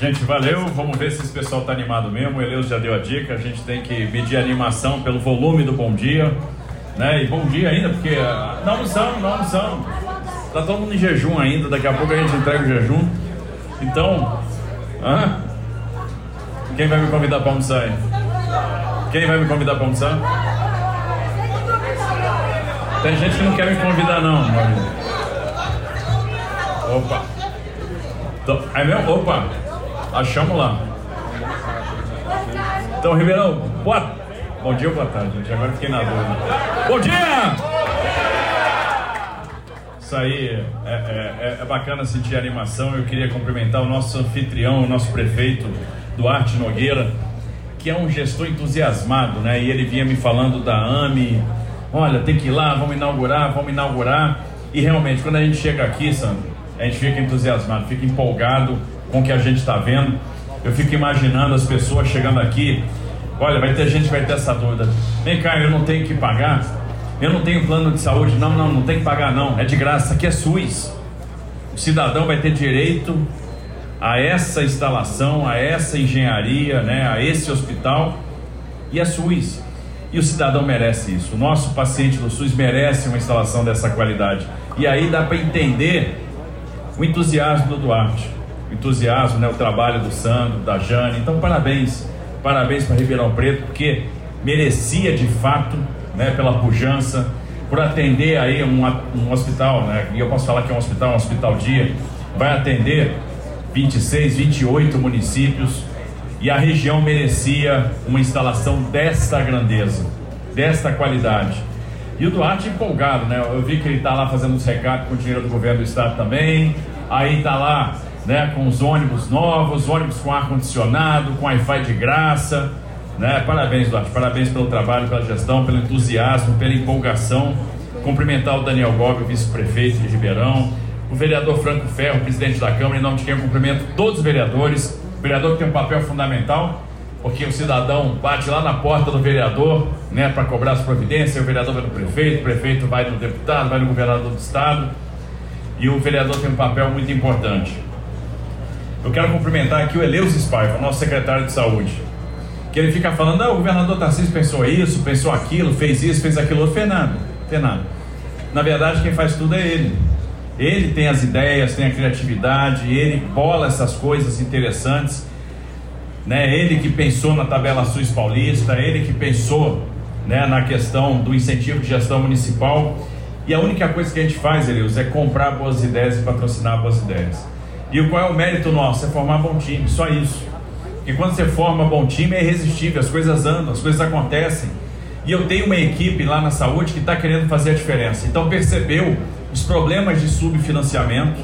Gente, valeu. Vamos ver se esse pessoal tá animado mesmo. O Eleus já deu a dica. A gente tem que medir a animação pelo volume do bom dia. Né? E bom dia ainda, porque uh, não almoçamos, não almoçamos. Tá todo mundo em jejum ainda. Daqui a pouco a gente entrega o jejum. Então, hã? quem vai me convidar para almoçar aí? Quem vai me convidar para almoçar? Tem gente que não quer me convidar, não. Opa. É mesmo? Opa. Achamos lá. Então, Ribeirão, boa... bom dia ou boa tarde, gente? Agora fiquei na dúvida. Bom dia! Isso aí é, é, é, é bacana sentir a animação. Eu queria cumprimentar o nosso anfitrião, o nosso prefeito Duarte Nogueira, que é um gestor entusiasmado, né? E ele vinha me falando da AME. Olha, tem que ir lá, vamos inaugurar, vamos inaugurar. E realmente, quando a gente chega aqui, Sandro, a gente fica entusiasmado, fica empolgado com o que a gente está vendo. Eu fico imaginando as pessoas chegando aqui. Olha, vai ter gente que vai ter essa dúvida. Vem cá, eu não tenho que pagar. Eu não tenho plano de saúde. Não, não, não tem que pagar, não. É de graça. Aqui é SUS. O cidadão vai ter direito a essa instalação, a essa engenharia, né, a esse hospital e a SUS. E o cidadão merece isso. O nosso paciente do SUS merece uma instalação dessa qualidade. E aí dá para entender o entusiasmo do Duarte entusiasmo, né, o trabalho do Sandro, da Jane. Então, parabéns, parabéns para Ribeirão Preto, porque merecia de fato, né, pela pujança, por atender aí um, um hospital, né, e eu posso falar que é um hospital, um hospital dia, vai atender 26, 28 municípios, e a região merecia uma instalação desta grandeza, desta qualidade. E o Duarte empolgado, né? Eu vi que ele está lá fazendo os recados com o dinheiro do governo do estado também. Aí está lá né, com os ônibus novos, ônibus com ar-condicionado, com Wi-Fi de graça. Né? Parabéns, Duarte, parabéns pelo trabalho, pela gestão, pelo entusiasmo, pela empolgação. Cumprimentar o Daniel Gobi, vice-prefeito de Ribeirão, o vereador Franco Ferro, presidente da Câmara, em nome de quem eu cumprimento todos os vereadores. O vereador tem um papel fundamental, porque o cidadão bate lá na porta do vereador né, para cobrar as providências, o vereador vai no prefeito, o prefeito vai no deputado, vai no governador do estado, e o vereador tem um papel muito importante. Eu quero cumprimentar aqui o Eleus Spaiva, nosso secretário de saúde. Que ele fica falando, ah, o governador Tarcísio pensou isso, pensou aquilo, fez isso, fez aquilo, não fez nada. Na verdade, quem faz tudo é ele. Ele tem as ideias, tem a criatividade, ele bola essas coisas interessantes. Né? Ele que pensou na tabela SUS paulista, ele que pensou né, na questão do incentivo de gestão municipal. E a única coisa que a gente faz, Elius, é comprar boas ideias e patrocinar boas ideias. E qual é o mérito nosso? É formar bom time, só isso. Porque quando você forma bom time é irresistível, as coisas andam, as coisas acontecem. E eu tenho uma equipe lá na saúde que está querendo fazer a diferença. Então percebeu os problemas de subfinanciamento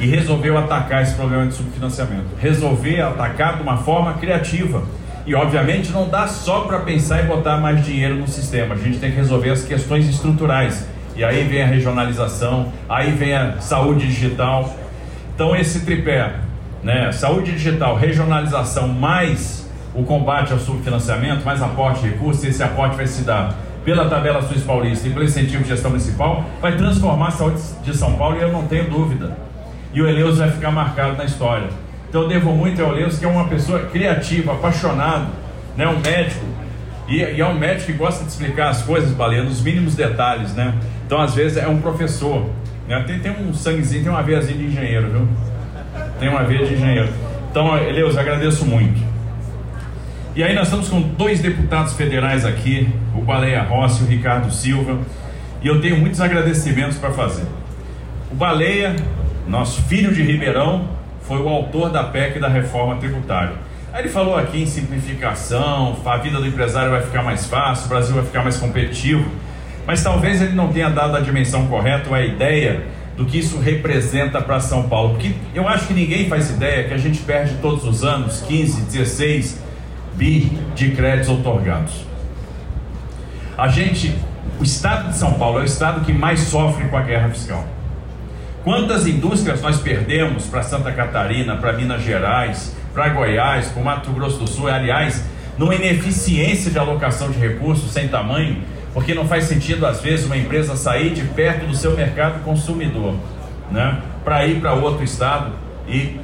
e resolveu atacar esse problema de subfinanciamento. Resolver atacar de uma forma criativa. E obviamente não dá só para pensar em botar mais dinheiro no sistema. A gente tem que resolver as questões estruturais. E aí vem a regionalização, aí vem a saúde digital, então esse tripé, né, saúde digital, regionalização, mais o combate ao subfinanciamento, mais aporte de recursos, esse aporte vai se dar pela tabela SUS paulista e pelo incentivo de gestão municipal, vai transformar a saúde de São Paulo e eu não tenho dúvida. E o Eleus vai ficar marcado na história. Então eu devo muito ao Eleus, que é uma pessoa criativa, apaixonado, né, um médico, e, e, é um médico que gosta de explicar as coisas, Baleia, nos mínimos detalhes, né? Então às vezes é um professor? Tem, tem um sanguezinho, tem uma veiazinha de engenheiro, viu? Tem uma veia de engenheiro. Então, Eleus, agradeço muito. E aí nós estamos com dois deputados federais aqui, o Baleia Rossi e o Ricardo Silva, e eu tenho muitos agradecimentos para fazer. O Baleia, nosso filho de Ribeirão, foi o autor da PEC da reforma tributária. Aí ele falou aqui em simplificação, a vida do empresário vai ficar mais fácil, o Brasil vai ficar mais competitivo mas talvez ele não tenha dado a dimensão correta ou a ideia do que isso representa para São Paulo. Porque eu acho que ninguém faz ideia que a gente perde todos os anos 15, 16 bi de créditos otorgados. A gente, o estado de São Paulo é o estado que mais sofre com a guerra fiscal. Quantas indústrias nós perdemos para Santa Catarina, para Minas Gerais, para Goiás, para Mato Grosso do Sul, aliás, numa ineficiência de alocação de recursos sem tamanho, porque não faz sentido, às vezes, uma empresa sair de perto do seu mercado consumidor, né? Para ir para outro estado e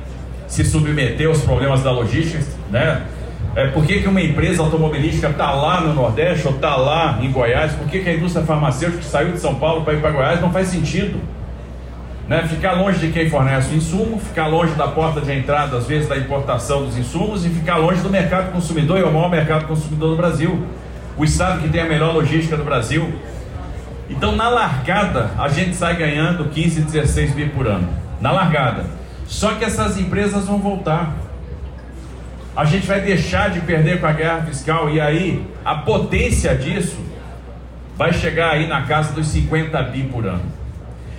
se submeter aos problemas da logística, né? É, por que, que uma empresa automobilística está lá no Nordeste ou está lá em Goiás? Por que, que a indústria farmacêutica saiu de São Paulo para ir para Goiás não faz sentido? Né? Ficar longe de quem fornece o insumo, ficar longe da porta de entrada, às vezes, da importação dos insumos e ficar longe do mercado consumidor, e é o maior mercado consumidor do Brasil. O estado que tem a melhor logística do Brasil. Então, na largada, a gente sai ganhando 15, 16 bi por ano. Na largada. Só que essas empresas vão voltar a gente vai deixar de perder com a guerra fiscal e aí a potência disso vai chegar aí na casa dos 50 bi por ano.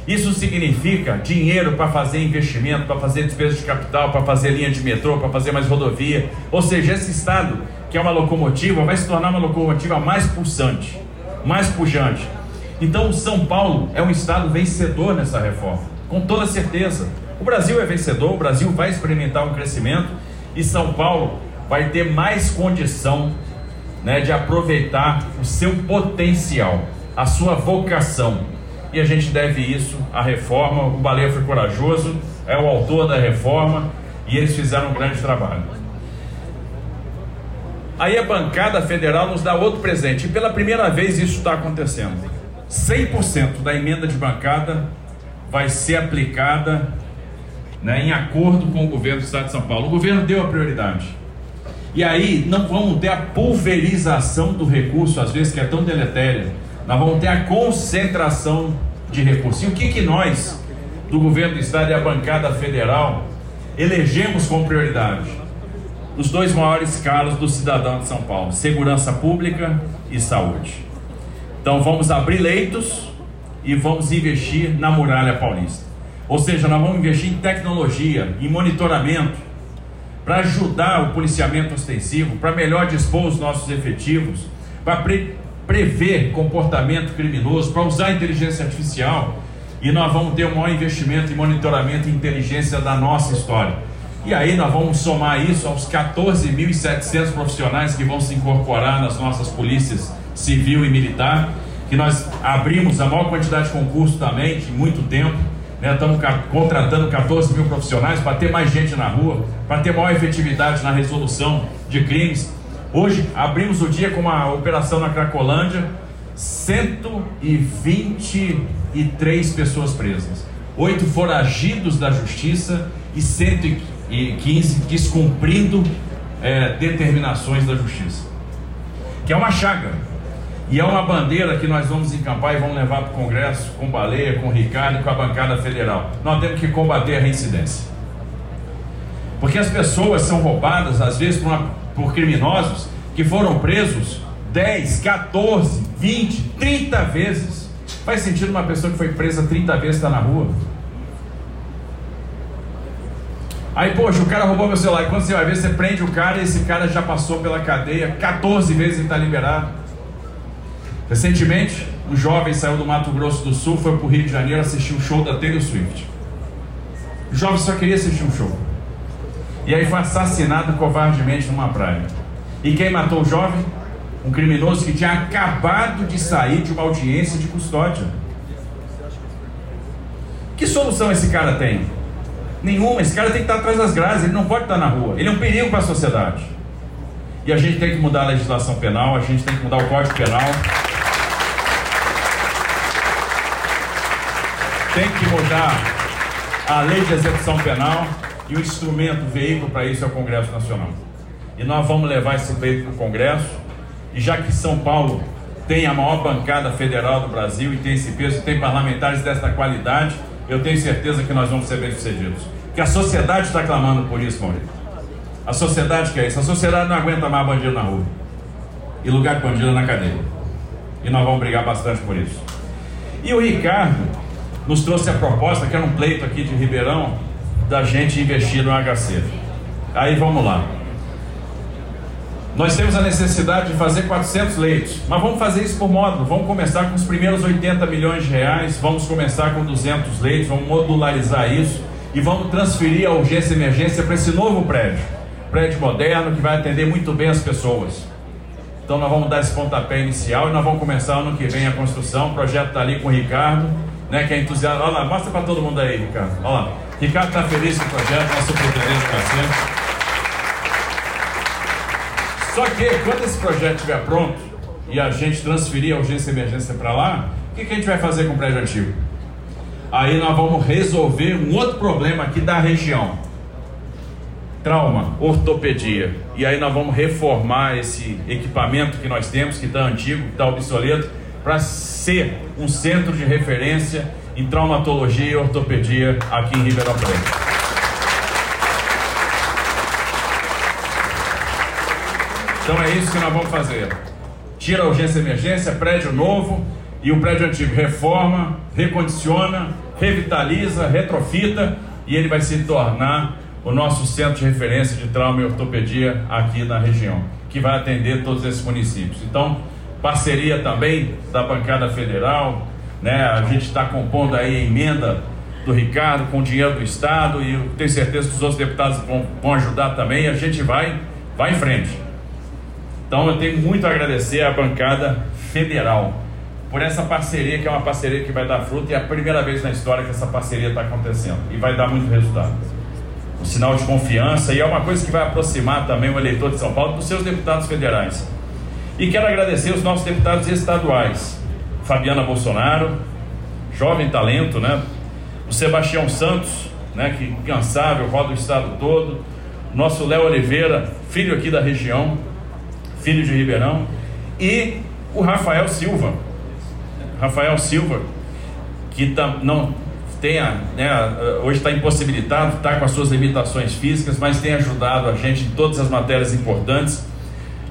Isso significa dinheiro para fazer investimento, para fazer despesa de capital, para fazer linha de metrô, para fazer mais rodovia. Ou seja, esse estado, que é uma locomotiva, vai se tornar uma locomotiva mais pulsante, mais pujante. Então, São Paulo é um estado vencedor nessa reforma, com toda certeza. O Brasil é vencedor, o Brasil vai experimentar um crescimento e São Paulo vai ter mais condição né, de aproveitar o seu potencial, a sua vocação. E a gente deve isso à reforma. O Baleia foi corajoso, é o autor da reforma e eles fizeram um grande trabalho. Aí a bancada federal nos dá outro presente, e pela primeira vez isso está acontecendo. 100% da emenda de bancada vai ser aplicada né, em acordo com o governo do Estado de São Paulo. O governo deu a prioridade. E aí não vamos ter a pulverização do recurso, às vezes que é tão deletéria. Nós vamos ter a concentração de recursos. E o que, que nós, do governo do Estado e a bancada federal, elegemos como prioridade? Os dois maiores calos do cidadão de São Paulo: segurança pública e saúde. Então vamos abrir leitos e vamos investir na muralha paulista. Ou seja, nós vamos investir em tecnologia, em monitoramento, para ajudar o policiamento ostensivo, para melhor dispor os nossos efetivos, para pre prever comportamento criminoso, para usar inteligência artificial. E nós vamos ter o maior investimento em monitoramento e inteligência da nossa história. E aí nós vamos somar isso aos 14.700 profissionais que vão se incorporar nas nossas polícias civil e militar, que nós abrimos a maior quantidade de concurso também, de muito tempo né? Estamos contratando 14 mil profissionais para ter mais gente na rua, para ter maior efetividade na resolução de crimes. Hoje abrimos o dia com uma operação na Cracolândia, 123 pessoas presas, oito foragidos da justiça e 115 descumprindo é, determinações da justiça, que é uma chaga e é uma bandeira que nós vamos encampar e vamos levar para o Congresso com Baleia, com Ricardo e com a bancada federal. Nós temos que combater a reincidência. Porque as pessoas são roubadas, às vezes, por, uma, por criminosos que foram presos 10, 14, 20, 30 vezes. Faz sentido uma pessoa que foi presa 30 vezes estar na rua? Aí, poxa, o cara roubou meu celular. E quando você vai ver, você prende o cara e esse cara já passou pela cadeia 14 vezes e está liberado. Recentemente, um jovem saiu do Mato Grosso do Sul, foi para o Rio de Janeiro assistir um show da Taylor Swift. O jovem só queria assistir um show. E aí foi assassinado covardemente numa praia. E quem matou o jovem? Um criminoso que tinha acabado de sair de uma audiência de custódia. Que solução esse cara tem? Nenhuma. Esse cara tem que estar atrás das grades, ele não pode estar na rua. Ele é um perigo para a sociedade. E a gente tem que mudar a legislação penal, a gente tem que mudar o Código Penal. tem que mudar a lei de execução penal e o instrumento, o veículo para isso é o Congresso Nacional. E nós vamos levar esse veículo para o Congresso, e já que São Paulo tem a maior bancada federal do Brasil e tem esse peso, tem parlamentares desta qualidade, eu tenho certeza que nós vamos ser bem-sucedidos. Que a sociedade está clamando por isso, Maurício. A sociedade quer isso. A sociedade não aguenta mais bandido na rua. E lugar de bandido na cadeia. E nós vamos brigar bastante por isso. E o Ricardo, nos trouxe a proposta, que era um pleito aqui de Ribeirão, da gente investir no HC. Aí vamos lá. Nós temos a necessidade de fazer 400 leitos, mas vamos fazer isso por módulo. Vamos começar com os primeiros 80 milhões de reais, vamos começar com 200 leitos, vamos modularizar isso e vamos transferir a urgência e emergência para esse novo prédio. Prédio moderno que vai atender muito bem as pessoas. Então nós vamos dar esse pontapé inicial e nós vamos começar ano que vem a construção. O projeto está ali com o Ricardo né, que é entusiasta. Olha lá, mostra para todo mundo aí, Ricardo. Olha lá. Ricardo está feliz com o projeto, nosso está sempre. Só que quando esse projeto estiver pronto e a gente transferir a urgência e emergência para lá, o que, que a gente vai fazer com o prédio antigo? Aí nós vamos resolver um outro problema aqui da região. Trauma, ortopedia. E aí nós vamos reformar esse equipamento que nós temos, que está antigo, que está obsoleto, para ser um centro de referência em traumatologia e ortopedia aqui em Ribeirão Preto. Então é isso que nós vamos fazer. Tira a urgência emergência, prédio novo e o prédio antigo reforma, recondiciona, revitaliza, retrofita e ele vai se tornar o nosso centro de referência de trauma e ortopedia aqui na região, que vai atender todos esses municípios. Então, parceria também da bancada federal, né? A gente está compondo aí a emenda do Ricardo com o dinheiro do Estado e tenho certeza que os outros deputados vão, vão ajudar também. A gente vai, vai em frente. Então eu tenho muito a agradecer à bancada federal por essa parceria, que é uma parceria que vai dar fruto e é a primeira vez na história que essa parceria está acontecendo e vai dar muito resultado. Um sinal de confiança e é uma coisa que vai aproximar também o eleitor de São Paulo dos seus deputados federais. E quero agradecer os nossos deputados estaduais, Fabiana Bolsonaro, jovem talento, né? O Sebastião Santos, né, que incansável, roda o estado todo. Nosso Léo Oliveira, filho aqui da região, filho de Ribeirão. E o Rafael Silva, Rafael Silva, que tá, não tenha, né, hoje está impossibilitado, está com as suas limitações físicas, mas tem ajudado a gente em todas as matérias importantes.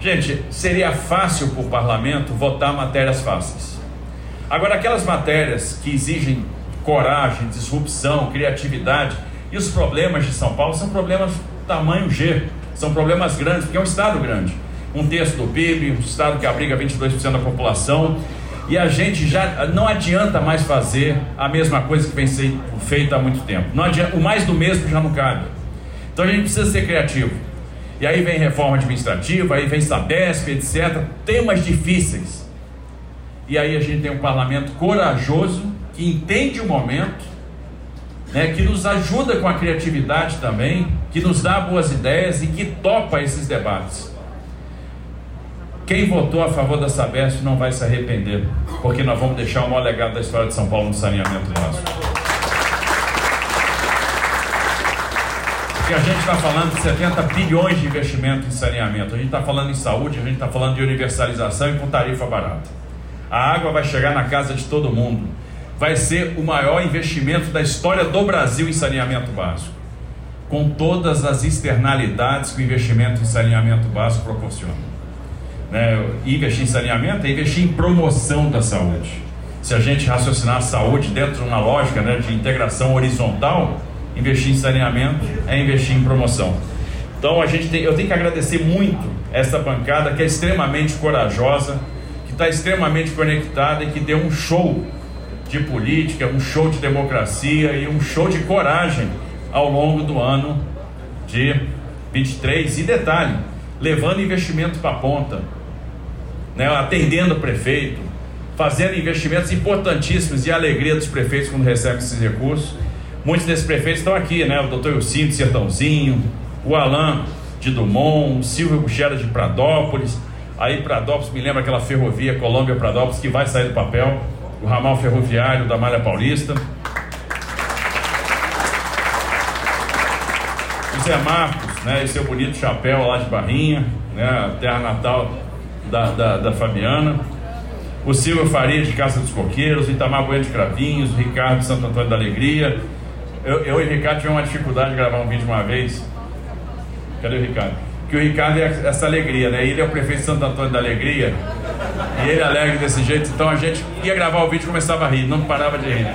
Gente, seria fácil para o parlamento votar matérias fáceis. Agora, aquelas matérias que exigem coragem, disrupção, criatividade, e os problemas de São Paulo são problemas tamanho G, são problemas grandes, porque é um estado grande. Um terço do PIB, um estado que abriga 22% da população, e a gente já não adianta mais fazer a mesma coisa que vem sendo feita há muito tempo. Não adianta, o mais do mesmo já não cabe. Então a gente precisa ser criativo. E aí vem reforma administrativa, aí vem Sabesp, etc. Temas difíceis. E aí a gente tem um parlamento corajoso, que entende o momento, né, que nos ajuda com a criatividade também, que nos dá boas ideias e que topa esses debates. Quem votou a favor da Sabesp não vai se arrepender, porque nós vamos deixar o maior legado da história de São Paulo no saneamento nosso. Porque a gente está falando de 70 bilhões de investimento em saneamento, a gente está falando em saúde, a gente está falando de universalização e com tarifa barata. A água vai chegar na casa de todo mundo. Vai ser o maior investimento da história do Brasil em saneamento básico, com todas as externalidades que o investimento em saneamento básico proporciona né, investir em saneamento é investir em promoção da saúde. Se a gente raciocinar a saúde dentro de uma lógica né, de integração horizontal, investir em saneamento é investir em promoção. Então a gente tem, eu tenho que agradecer muito essa bancada que é extremamente corajosa, que está extremamente conectada e que deu um show de política, um show de democracia e um show de coragem ao longo do ano de 23. E detalhe, levando investimento para a ponta, né, atendendo o prefeito, fazendo investimentos importantíssimos e a alegria dos prefeitos quando recebem esses recursos. Muitos desses prefeitos estão aqui, né? O doutor Ilcinho de Sertãozinho, o Alain de Dumont, o Silvio Buxera de Pradópolis. Aí Pradópolis me lembra aquela ferrovia Colômbia Pradópolis que vai sair do papel, o ramal ferroviário da Malha Paulista. O Zé Marcos, né? E seu bonito chapéu lá de Barrinha, né? Terra natal da, da, da Fabiana, o Silvio Faria de Caça dos Coqueiros, o Itamar Bueno de Cravinhos, o Ricardo de Santo Antônio da Alegria. Eu, eu e o Ricardo tivemos uma dificuldade de gravar um vídeo uma vez. Cadê o Ricardo? Que o Ricardo é essa alegria, né? Ele é o prefeito de Santo Antônio da Alegria. E ele é alegre desse jeito, então a gente ia gravar o vídeo e começava a rir, não parava de rir.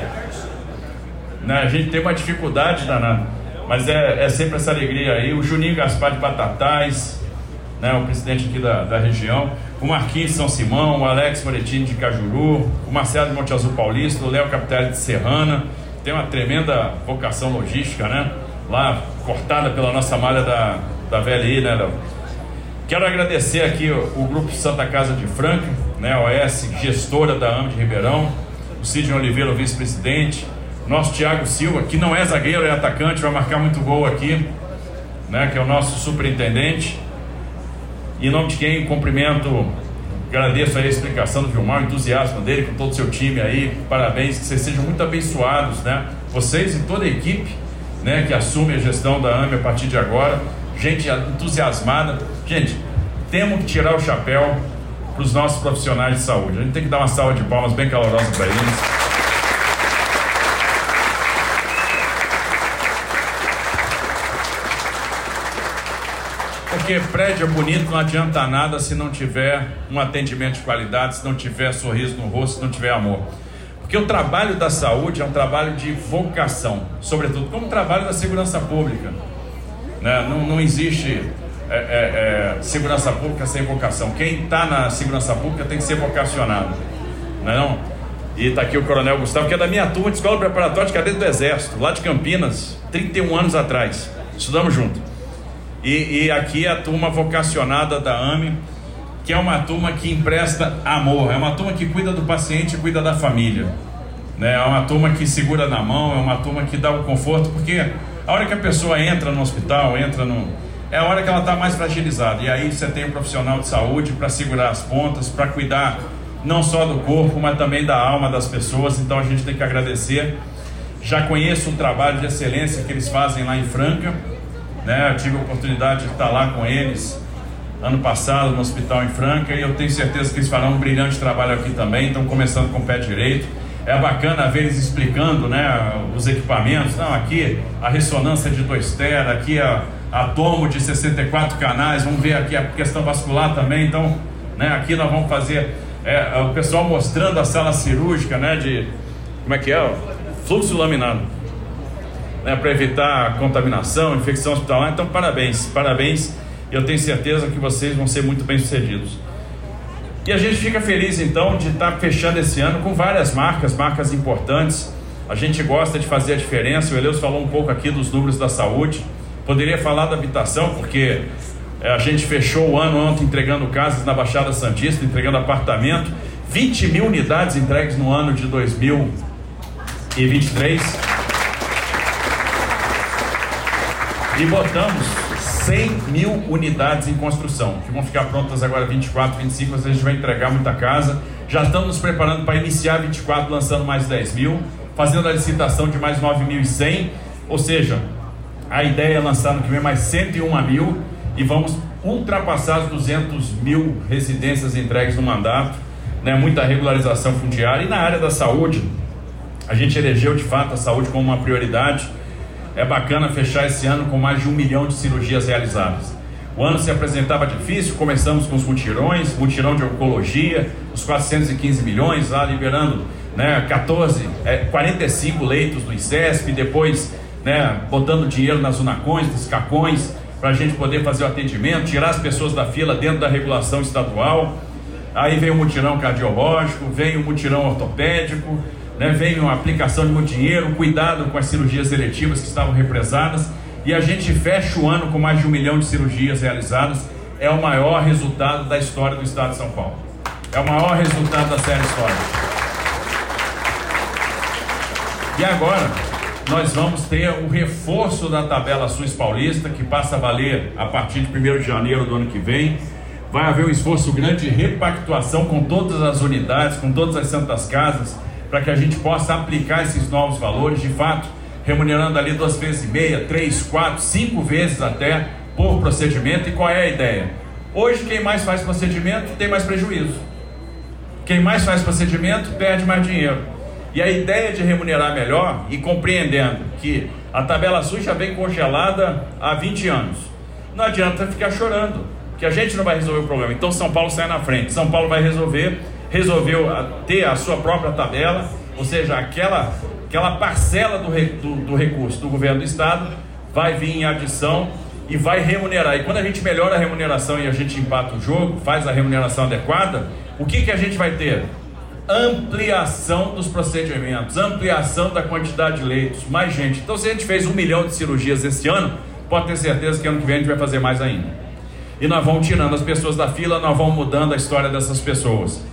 Né? A gente tem uma dificuldade danada. Mas é, é sempre essa alegria aí. O Juninho Gaspar de Batatais, né, o presidente aqui da, da região, o Marquinhos de São Simão, o Alex Moretini de Cajuru, o Marcelo de Monte Azul Paulista, o Léo Capitelli de Serrana, tem uma tremenda vocação logística, né? Lá cortada pela nossa malha da, da VLI, né, Léo? Quero agradecer aqui o, o, Grupo Santa Casa de Franca, né, OS, gestora da AMA de Ribeirão, o Sidney Oliveira, vice-presidente, Nosso Thiago Silva, que não é zagueiro, é atacante, vai marcar muito gol aqui, né? Que é o nosso superintendente. Em nome de quem cumprimento, agradeço a explicação do Vilmar, o entusiasmo dele com todo o seu time aí. Parabéns, que vocês sejam muito abençoados, né? Vocês e toda a equipe, né? Que assume a gestão da AME a partir de agora. Gente entusiasmada. Gente, temos que tirar o chapéu para os nossos profissionais de saúde. A gente tem que dar uma salva de palmas bem calorosa para eles. Porque prédio é bonito não adianta nada se não tiver um atendimento de qualidade, se não tiver sorriso no rosto, se não tiver amor. Porque o trabalho da saúde é um trabalho de vocação, sobretudo como o trabalho da segurança pública. Né? Não, não existe é, é, é, segurança pública sem vocação. Quem está na segurança pública tem que ser vocacionado. Não é não? E está aqui o Coronel Gustavo, que é da minha turma de escola preparatória de cadete do Exército, lá de Campinas, 31 anos atrás. Estudamos junto. E, e aqui é a turma vocacionada da AME, que é uma turma que empresta amor, é uma turma que cuida do paciente e cuida da família. Né? É uma turma que segura na mão, é uma turma que dá o conforto, porque a hora que a pessoa entra no hospital, entra no. É a hora que ela está mais fragilizada. E aí você tem um profissional de saúde para segurar as pontas, para cuidar não só do corpo, mas também da alma das pessoas. Então a gente tem que agradecer. Já conheço o trabalho de excelência que eles fazem lá em Franca. Né? Eu tive a oportunidade de estar lá com eles ano passado no hospital em Franca e eu tenho certeza que eles farão um brilhante trabalho aqui também. Estão começando com o pé direito. É bacana ver eles explicando né, os equipamentos. Não, aqui a ressonância de 2 tera, aqui a, a tomo de 64 canais. Vamos ver aqui a questão vascular também. Então, né, aqui nós vamos fazer é, o pessoal mostrando a sala cirúrgica, né, de como é que é? Fluxo laminado né, para evitar contaminação, infecção hospitalar. Então, parabéns, parabéns. Eu tenho certeza que vocês vão ser muito bem sucedidos. E a gente fica feliz então de estar fechando esse ano com várias marcas, marcas importantes. A gente gosta de fazer a diferença. O Eleus falou um pouco aqui dos números da saúde. Poderia falar da habitação, porque é, a gente fechou o ano ontem entregando casas na Baixada Santista, entregando apartamento. 20 mil unidades entregues no ano de 2023. E botamos 100 mil unidades em construção, que vão ficar prontas agora 24, 25, a gente vai entregar muita casa. Já estamos nos preparando para iniciar 24, lançando mais 10 mil, fazendo a licitação de mais 9.100, ou seja, a ideia é lançar no que vem mais 101 mil e vamos ultrapassar as 200 mil residências entregues no mandato, né? muita regularização fundiária. E na área da saúde, a gente elegeu de fato a saúde como uma prioridade é bacana fechar esse ano com mais de um milhão de cirurgias realizadas. O ano se apresentava difícil, começamos com os mutirões, mutirão de oncologia, os 415 milhões, lá liberando né, 14, é, 45 leitos do ICESP, depois né, botando dinheiro nas unacões, nos cacões, para a gente poder fazer o atendimento, tirar as pessoas da fila dentro da regulação estadual. Aí vem o mutirão cardiológico, vem o mutirão ortopédico, né, veio uma aplicação de muito dinheiro, cuidado com as cirurgias eletivas que estavam represadas, e a gente fecha o ano com mais de um milhão de cirurgias realizadas. É o maior resultado da história do estado de São Paulo. É o maior resultado da série histórica. E agora, nós vamos ter o reforço da tabela SUS paulista, que passa a valer a partir de 1 de janeiro do ano que vem. Vai haver um esforço grande de repactuação com todas as unidades, com todas as santas casas, para que a gente possa aplicar esses novos valores, de fato, remunerando ali duas vezes e meia, três, quatro, cinco vezes até por procedimento. E qual é a ideia? Hoje, quem mais faz procedimento tem mais prejuízo. Quem mais faz procedimento perde mais dinheiro. E a ideia de remunerar melhor e compreendendo que a tabela SUS já vem congelada há 20 anos. Não adianta ficar chorando, que a gente não vai resolver o problema. Então São Paulo sai na frente. São Paulo vai resolver resolveu ter a sua própria tabela, ou seja, aquela, aquela parcela do, do, do recurso do governo do estado vai vir em adição e vai remunerar. E quando a gente melhora a remuneração e a gente empata o jogo, faz a remuneração adequada, o que, que a gente vai ter? Ampliação dos procedimentos, ampliação da quantidade de leitos, mais gente. Então, se a gente fez um milhão de cirurgias esse ano, pode ter certeza que ano que vem a gente vai fazer mais ainda. E nós vamos tirando as pessoas da fila, nós vamos mudando a história dessas pessoas.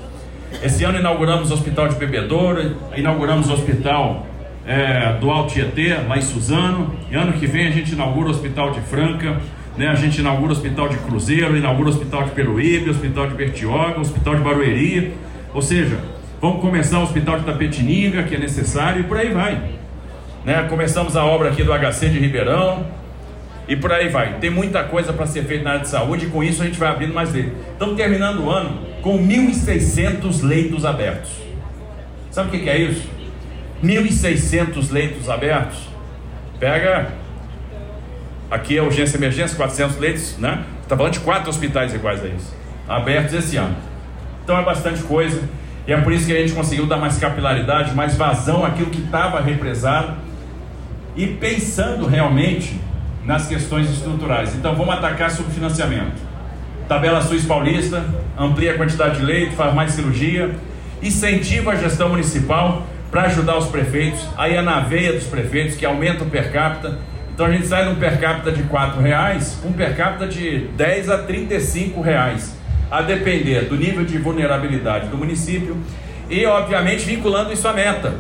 Esse ano inauguramos o Hospital de Bebedouro, inauguramos o Hospital é, do Alto lá em Suzano. E ano que vem a gente inaugura o Hospital de Franca, né? a gente inaugura o Hospital de Cruzeiro, inaugura o Hospital de Peruíbe, o Hospital de Bertioga, o Hospital de Barueri. Ou seja, vamos começar o Hospital de Tapetininga, que é necessário, e por aí vai. Né? Começamos a obra aqui do HC de Ribeirão, e por aí vai. Tem muita coisa para ser feita na área de saúde e com isso a gente vai abrindo mais leito. Estamos terminando o ano com 1.600 leitos abertos. Sabe o que, é isso? 1.600 leitos abertos. Pega. Aqui é urgência e emergência, 400 leitos, né? Está falando de quatro hospitais iguais a isso, abertos esse ano. Então é bastante coisa. E é por isso que a gente conseguiu dar mais capilaridade, mais vazão àquilo que estava represado. E pensando realmente nas questões estruturais. Então vamos atacar sobre financiamento. Tabela Suíça Paulista, amplia a quantidade de leito, faz mais cirurgia, incentiva a gestão municipal para ajudar os prefeitos, aí é na veia dos prefeitos que aumenta o per capita. Então a gente sai de um per capita de R$ reais um per capita de 10 a 35 reais, a depender do nível de vulnerabilidade do município e obviamente vinculando isso à meta.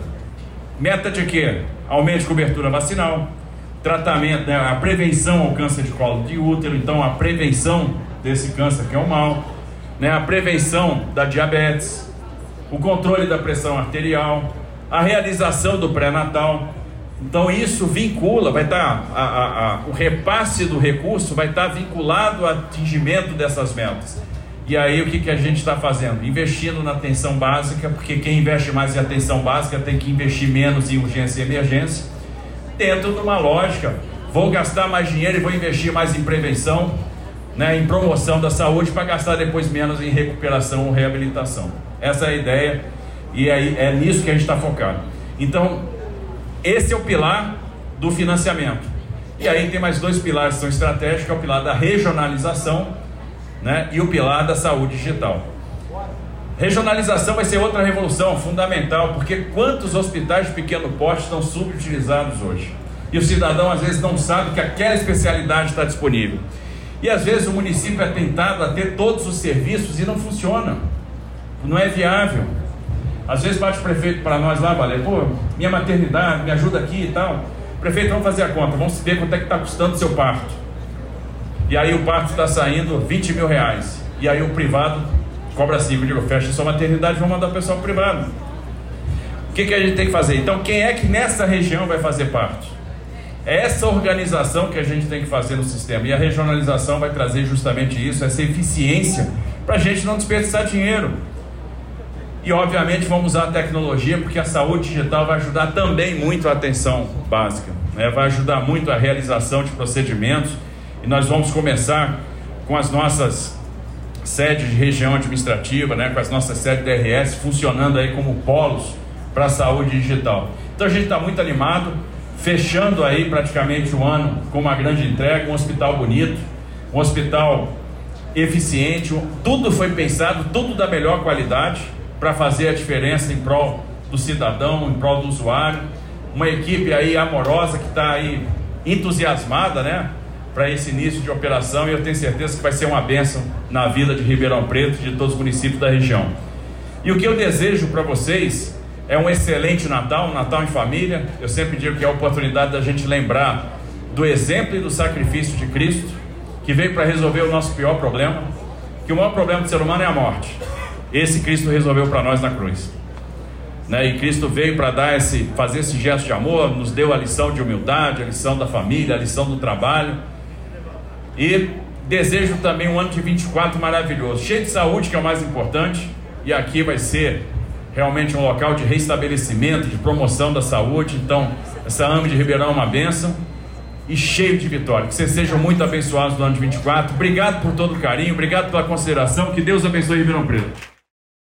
Meta de quê? Aumento de cobertura vacinal, tratamento, né, a prevenção ao câncer de colo de útero, então a prevenção desse câncer que é o mal, né, a prevenção da diabetes, o controle da pressão arterial, a realização do pré-natal. Então isso vincula, vai estar tá, a, a, o repasse do recurso vai estar tá vinculado ao atingimento dessas metas. E aí o que, que a gente está fazendo? Investindo na atenção básica, porque quem investe mais em atenção básica tem que investir menos em urgência e emergência dentro de uma lógica. Vou gastar mais dinheiro e vou investir mais em prevenção, né, em promoção da saúde, para gastar depois menos em recuperação ou reabilitação. Essa é a ideia e é, é nisso que a gente está focado. Então, esse é o pilar do financiamento. E aí tem mais dois pilares que são estratégicos, que é o pilar da regionalização né, e o pilar da saúde digital. Regionalização vai ser outra revolução fundamental, porque quantos hospitais de pequeno porte estão subutilizados hoje? E o cidadão às vezes não sabe que aquela especialidade está disponível. E às vezes o município é tentado a ter todos os serviços e não funciona. Não é viável. Às vezes bate o prefeito para nós lá, vale, pô, minha maternidade, me ajuda aqui e tal. Prefeito, vamos fazer a conta, vamos ver quanto é que está custando o seu parto. E aí o parto está saindo 20 mil reais. E aí o privado cobra 5, digo, fecha sua maternidade, vamos mandar o pessoal privado. O que, que a gente tem que fazer? Então, quem é que nessa região vai fazer parte? Essa organização que a gente tem que fazer no sistema. E a regionalização vai trazer justamente isso, essa eficiência, para a gente não desperdiçar dinheiro. E obviamente vamos usar a tecnologia, porque a saúde digital vai ajudar também muito a atenção básica. Né? Vai ajudar muito a realização de procedimentos. E nós vamos começar com as nossas sede de região administrativa, né, com as nossas sedes DRS funcionando aí como polos para a saúde digital. Então a gente está muito animado, fechando aí praticamente o ano com uma grande entrega, um hospital bonito, um hospital eficiente, tudo foi pensado, tudo da melhor qualidade para fazer a diferença em prol do cidadão, em prol do usuário. Uma equipe aí amorosa que está aí entusiasmada, né? para esse início de operação e eu tenho certeza que vai ser uma bênção na vida de Ribeirão Preto e de todos os municípios da região. E o que eu desejo para vocês é um excelente Natal, um Natal em família. Eu sempre digo que é a oportunidade da gente lembrar do exemplo e do sacrifício de Cristo, que veio para resolver o nosso pior problema, que o maior problema do ser humano é a morte. Esse Cristo resolveu para nós na cruz. Né? E Cristo veio para dar esse, fazer esse gesto de amor, nos deu a lição de humildade, a lição da família, a lição do trabalho e desejo também um ano de 24 maravilhoso, cheio de saúde, que é o mais importante. E aqui vai ser realmente um local de restabelecimento, de promoção da saúde. Então, essa AME de Ribeirão é uma benção e cheio de vitória. Que vocês sejam muito abençoados no ano de 24. Obrigado por todo o carinho, obrigado pela consideração. Que Deus abençoe Ribeirão Preto.